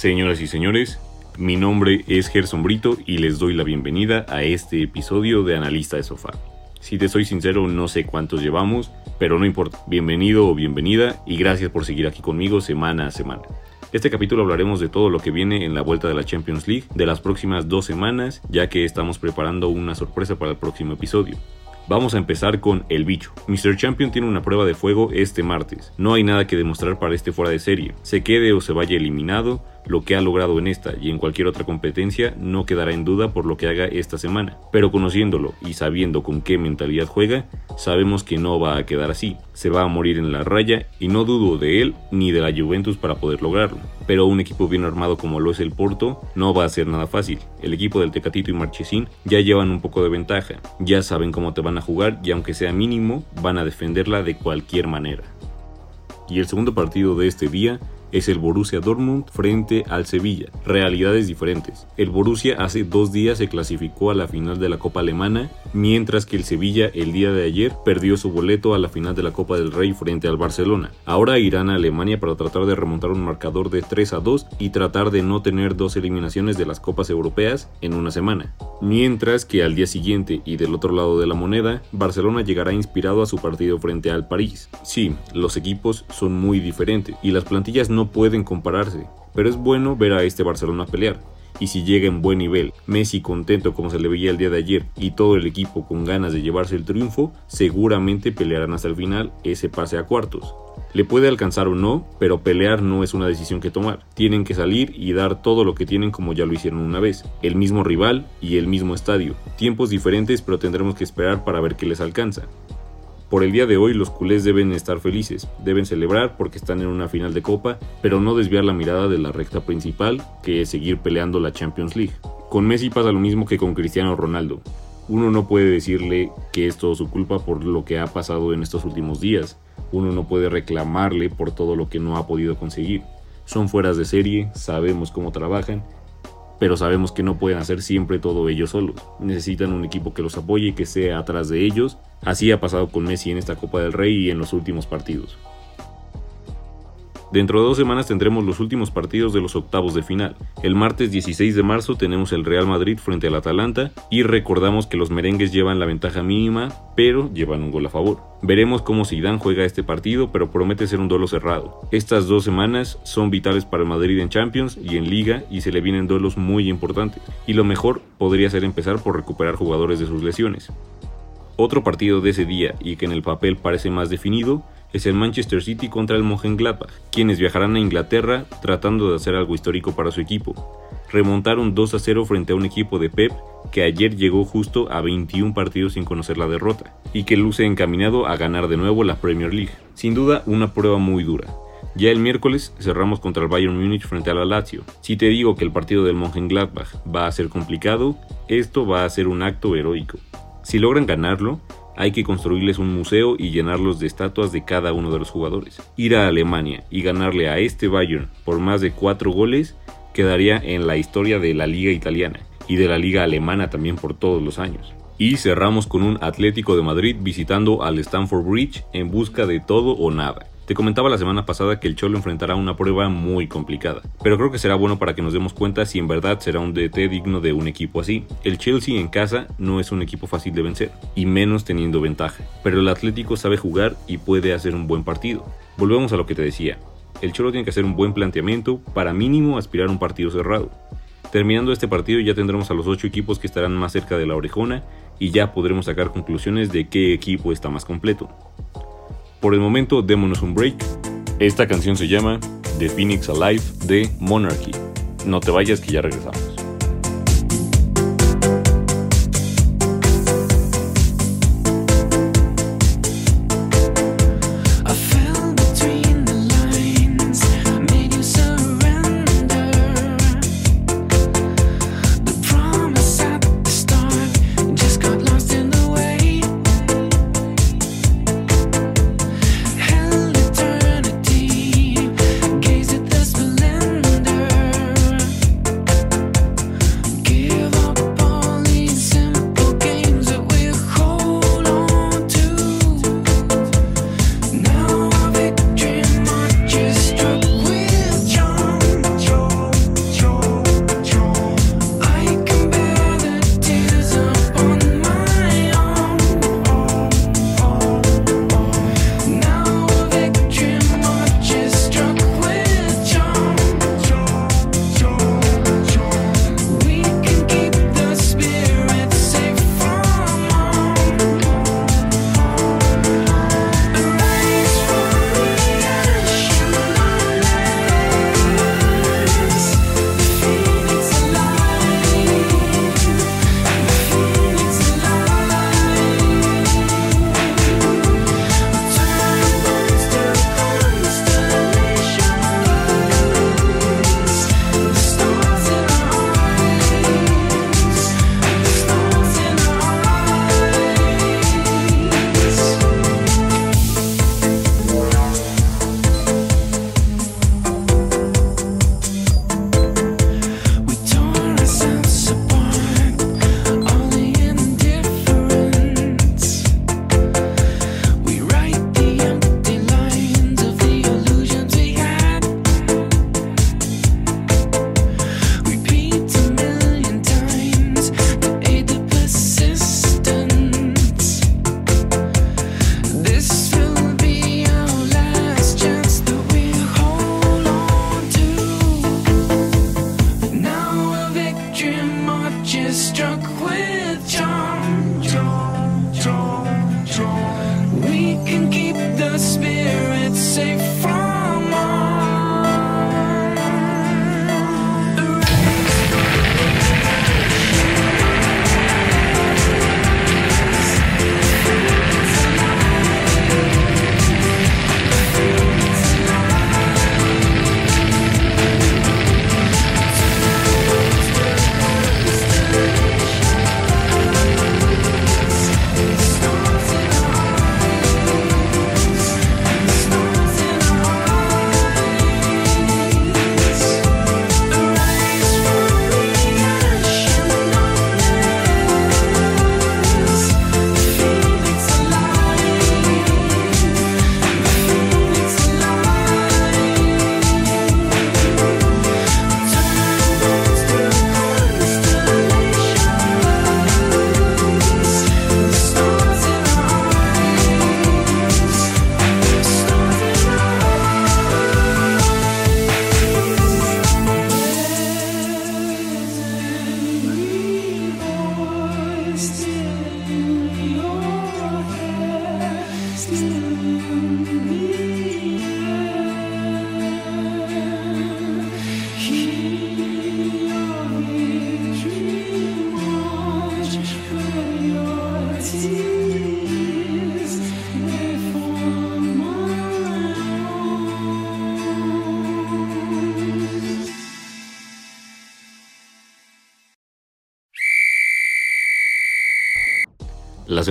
Señoras y señores, mi nombre es Gerson Brito y les doy la bienvenida a este episodio de Analista de Sofá. Si te soy sincero, no sé cuántos llevamos, pero no importa. Bienvenido o bienvenida y gracias por seguir aquí conmigo semana a semana. Este capítulo hablaremos de todo lo que viene en la vuelta de la Champions League de las próximas dos semanas, ya que estamos preparando una sorpresa para el próximo episodio. Vamos a empezar con El Bicho. Mr. Champion tiene una prueba de fuego este martes. No hay nada que demostrar para este fuera de serie. Se quede o se vaya eliminado, lo que ha logrado en esta y en cualquier otra competencia no quedará en duda por lo que haga esta semana. Pero conociéndolo y sabiendo con qué mentalidad juega, sabemos que no va a quedar así. Se va a morir en la raya y no dudo de él ni de la Juventus para poder lograrlo. Pero un equipo bien armado como lo es el Porto no va a ser nada fácil. El equipo del Tecatito y Marchesín ya llevan un poco de ventaja, ya saben cómo te van a jugar y aunque sea mínimo, van a defenderla de cualquier manera. Y el segundo partido de este día es el Borussia Dortmund frente al Sevilla. Realidades diferentes. El Borussia hace dos días se clasificó a la final de la Copa Alemana, mientras que el Sevilla el día de ayer perdió su boleto a la final de la Copa del Rey frente al Barcelona. Ahora irán a Alemania para tratar de remontar un marcador de 3 a 2 y tratar de no tener dos eliminaciones de las Copas Europeas en una semana. Mientras que al día siguiente y del otro lado de la moneda, Barcelona llegará inspirado a su partido frente al París. Sí, los equipos son muy diferentes y las plantillas no no pueden compararse, pero es bueno ver a este Barcelona pelear. Y si llega en buen nivel, Messi contento como se le veía el día de ayer y todo el equipo con ganas de llevarse el triunfo, seguramente pelearán hasta el final ese pase a cuartos. Le puede alcanzar o no, pero pelear no es una decisión que tomar. Tienen que salir y dar todo lo que tienen como ya lo hicieron una vez. El mismo rival y el mismo estadio. Tiempos diferentes, pero tendremos que esperar para ver qué les alcanza. Por el día de hoy los culés deben estar felices, deben celebrar porque están en una final de copa, pero no desviar la mirada de la recta principal, que es seguir peleando la Champions League. Con Messi pasa lo mismo que con Cristiano Ronaldo. Uno no puede decirle que es todo su culpa por lo que ha pasado en estos últimos días. Uno no puede reclamarle por todo lo que no ha podido conseguir. Son fueras de serie, sabemos cómo trabajan pero sabemos que no pueden hacer siempre todo ellos solos. Necesitan un equipo que los apoye y que sea atrás de ellos. Así ha pasado con Messi en esta Copa del Rey y en los últimos partidos. Dentro de dos semanas tendremos los últimos partidos de los octavos de final. El martes 16 de marzo tenemos el Real Madrid frente al Atalanta y recordamos que los merengues llevan la ventaja mínima, pero llevan un gol a favor. Veremos cómo Zidane juega este partido, pero promete ser un duelo cerrado. Estas dos semanas son vitales para el Madrid en Champions y en Liga y se le vienen duelos muy importantes. Y lo mejor podría ser empezar por recuperar jugadores de sus lesiones. Otro partido de ese día y que en el papel parece más definido es el Manchester City contra el Mönchengladbach, quienes viajarán a Inglaterra tratando de hacer algo histórico para su equipo. Remontaron 2 a 0 frente a un equipo de Pep que ayer llegó justo a 21 partidos sin conocer la derrota y que luce encaminado a ganar de nuevo la Premier League. Sin duda, una prueba muy dura. Ya el miércoles cerramos contra el Bayern Múnich frente a la Lazio. Si te digo que el partido del Mönchengladbach va a ser complicado, esto va a ser un acto heroico. Si logran ganarlo, hay que construirles un museo y llenarlos de estatuas de cada uno de los jugadores. Ir a Alemania y ganarle a este Bayern por más de 4 goles quedaría en la historia de la liga italiana y de la liga alemana también por todos los años. Y cerramos con un Atlético de Madrid visitando al Stamford Bridge en busca de todo o nada. Te comentaba la semana pasada que el Cholo enfrentará una prueba muy complicada, pero creo que será bueno para que nos demos cuenta si en verdad será un DT digno de un equipo así. El Chelsea en casa no es un equipo fácil de vencer, y menos teniendo ventaja, pero el Atlético sabe jugar y puede hacer un buen partido. Volvemos a lo que te decía, el Cholo tiene que hacer un buen planteamiento para mínimo aspirar a un partido cerrado. Terminando este partido ya tendremos a los 8 equipos que estarán más cerca de la orejona y ya podremos sacar conclusiones de qué equipo está más completo. Por el momento démonos un break. Esta canción se llama The Phoenix Alive de Monarchy. No te vayas que ya regresamos.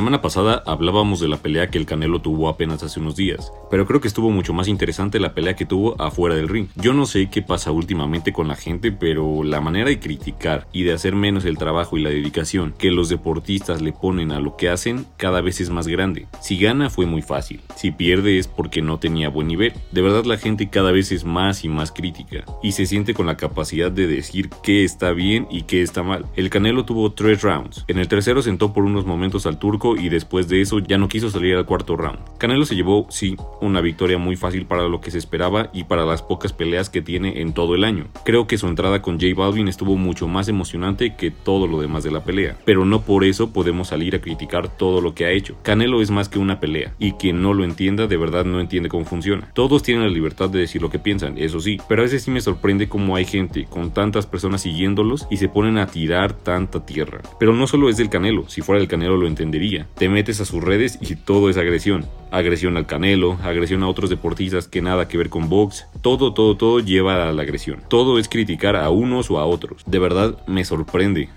Semana pasada hablábamos de la pelea que el Canelo tuvo apenas hace unos días, pero creo que estuvo mucho más interesante la pelea que tuvo afuera del ring. Yo no sé qué pasa últimamente con la gente, pero la manera de criticar y de hacer menos el trabajo y la dedicación que los deportistas le ponen a lo que hacen cada vez es más grande. Si gana fue muy fácil, si pierde es porque no tenía buen nivel. De verdad la gente cada vez es más y más crítica y se siente con la capacidad de decir qué está bien y qué está mal. El Canelo tuvo tres rounds. En el tercero sentó por unos momentos altura turco y después de eso ya no quiso salir al cuarto round. Canelo se llevó, sí, una victoria muy fácil para lo que se esperaba y para las pocas peleas que tiene en todo el año. Creo que su entrada con J Balvin estuvo mucho más emocionante que todo lo demás de la pelea, pero no por eso podemos salir a criticar todo lo que ha hecho. Canelo es más que una pelea y quien no lo entienda de verdad no entiende cómo funciona. Todos tienen la libertad de decir lo que piensan, eso sí, pero a veces sí me sorprende cómo hay gente con tantas personas siguiéndolos y se ponen a tirar tanta tierra. Pero no solo es del Canelo, si fuera del Canelo lo entendería. Te metes a sus redes y todo es agresión. Agresión al Canelo, agresión a otros deportistas que nada que ver con box. Todo, todo, todo lleva a la agresión. Todo es criticar a unos o a otros. De verdad me sorprende.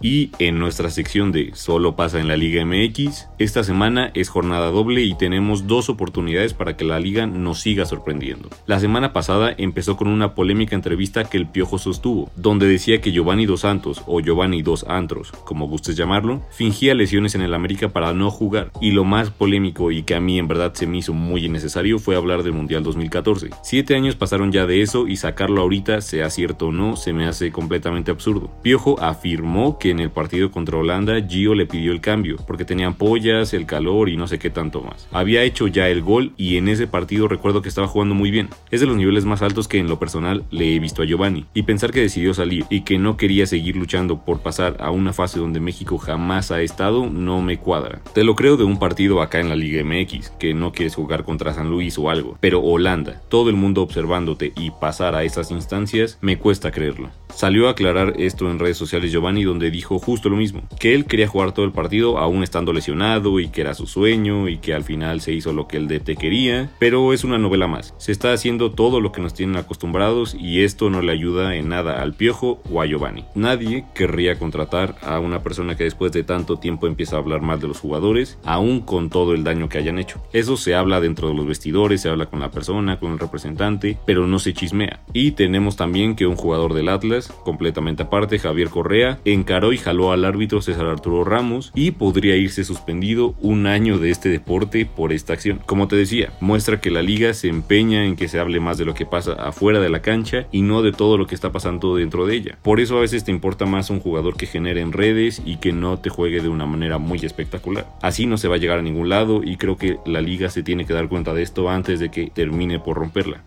Y en nuestra sección de Solo pasa en la Liga MX, esta semana es jornada doble y tenemos dos oportunidades para que la liga nos siga sorprendiendo. La semana pasada empezó con una polémica entrevista que el Piojo sostuvo, donde decía que Giovanni Dos Santos, o Giovanni Dos Antros, como gustes llamarlo, fingía lesiones en el América para no jugar. Y lo más polémico y que a mí en verdad se me hizo muy innecesario fue hablar del Mundial 2014. Siete años pasaron ya de eso y sacarlo ahorita, sea cierto o no, se me hace completamente absurdo. Piojo afirmó que en el partido contra Holanda Gio le pidió el cambio porque tenían pollas, el calor y no sé qué tanto más. Había hecho ya el gol y en ese partido recuerdo que estaba jugando muy bien. Es de los niveles más altos que en lo personal le he visto a Giovanni. Y pensar que decidió salir y que no quería seguir luchando por pasar a una fase donde México jamás ha estado no me cuadra. Te lo creo de un partido acá en la Liga MX, que no quieres jugar contra San Luis o algo. Pero Holanda, todo el mundo observándote y pasar a esas instancias, me cuesta creerlo. Salió a aclarar esto en redes sociales Giovanni donde dijo justo lo mismo, que él quería jugar todo el partido aún estando lesionado y que era su sueño y que al final se hizo lo que el DT quería, pero es una novela más. Se está haciendo todo lo que nos tienen acostumbrados y esto no le ayuda en nada al Piojo o a Giovanni. Nadie querría contratar a una persona que después de tanto tiempo empieza a hablar mal de los jugadores, aún con todo el daño que hayan hecho. Eso se habla dentro de los vestidores, se habla con la persona, con el representante, pero no se chismea. Y tenemos también que un jugador del Atlas completamente aparte, Javier Correa, encaró y jaló al árbitro César Arturo Ramos y podría irse suspendido un año de este deporte por esta acción. Como te decía, muestra que la liga se empeña en que se hable más de lo que pasa afuera de la cancha y no de todo lo que está pasando dentro de ella. Por eso a veces te importa más un jugador que genere en redes y que no te juegue de una manera muy espectacular. Así no se va a llegar a ningún lado y creo que la liga se tiene que dar cuenta de esto antes de que termine por romperla.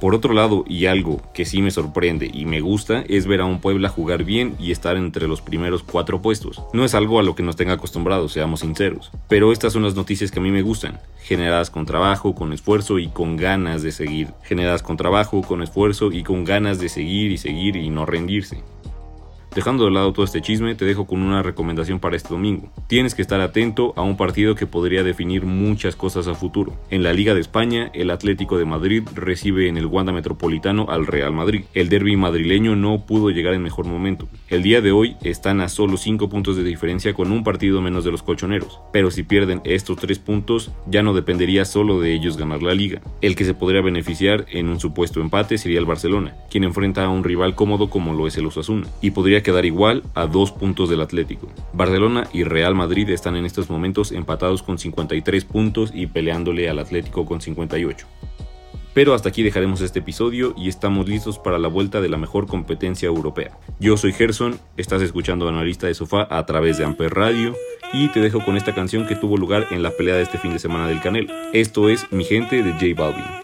Por otro lado, y algo que sí me sorprende y me gusta, es ver a un Puebla jugar bien y estar entre los primeros cuatro puestos. No es algo a lo que nos tenga acostumbrados, seamos sinceros. Pero estas son las noticias que a mí me gustan, generadas con trabajo, con esfuerzo y con ganas de seguir. Generadas con trabajo, con esfuerzo y con ganas de seguir y seguir y no rendirse. Dejando de lado todo este chisme, te dejo con una recomendación para este domingo. Tienes que estar atento a un partido que podría definir muchas cosas a futuro. En la Liga de España, el Atlético de Madrid recibe en el Wanda Metropolitano al Real Madrid. El derby madrileño no pudo llegar en mejor momento. El día de hoy están a solo 5 puntos de diferencia con un partido menos de los colchoneros. Pero si pierden estos 3 puntos, ya no dependería solo de ellos ganar la liga. El que se podría beneficiar en un supuesto empate sería el Barcelona, quien enfrenta a un rival cómodo como lo es el Osasuna, y podría quedar igual a dos puntos del Atlético. Barcelona y Real Madrid están en estos momentos empatados con 53 puntos y peleándole al Atlético con 58. Pero hasta aquí dejaremos este episodio y estamos listos para la vuelta de la mejor competencia europea. Yo soy Gerson, estás escuchando Analista de Sofá a través de Amper Radio y te dejo con esta canción que tuvo lugar en la pelea de este fin de semana del Canelo. Esto es Mi Gente de J Balvin.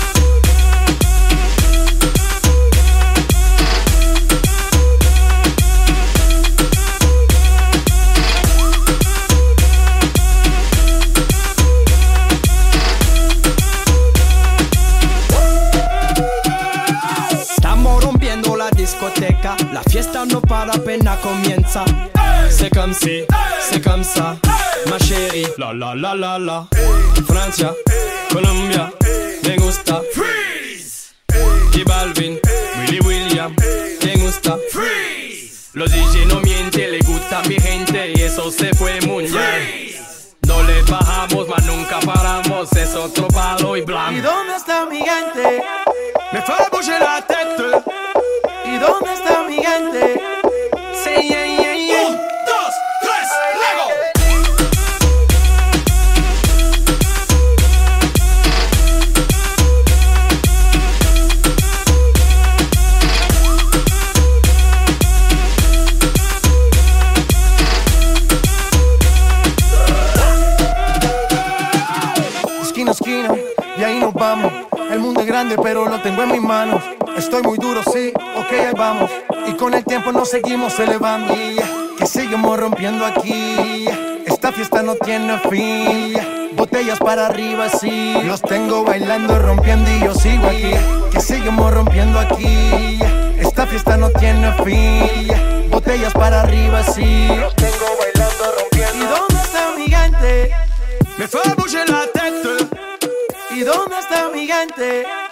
Comienza. C'est comme si, c'est comme ça, ma chérie. La la la la la. Francia, Colombia, me gusta. Freeze. J Balvin, Willy William, me gusta. Freeze. Los DJ no mienten, le gusta mi gente y eso se fue muy bien. No le bajamos, mas nunca paramos, es otro palo y blanco. ¿Y dónde está mi gente? Me fue a la tête. ¿Y dónde está mi gente? Sí, yeah. Grande, pero lo tengo en mis manos. Estoy muy duro, sí, ok, ahí vamos. Y con el tiempo nos seguimos elevando. Que seguimos rompiendo aquí. Esta fiesta no tiene fin. Botellas para arriba, sí. Los tengo bailando, rompiendo y yo sigo aquí. Que seguimos rompiendo aquí. Esta fiesta no tiene fin. Botellas para arriba, sí. Los tengo bailando, está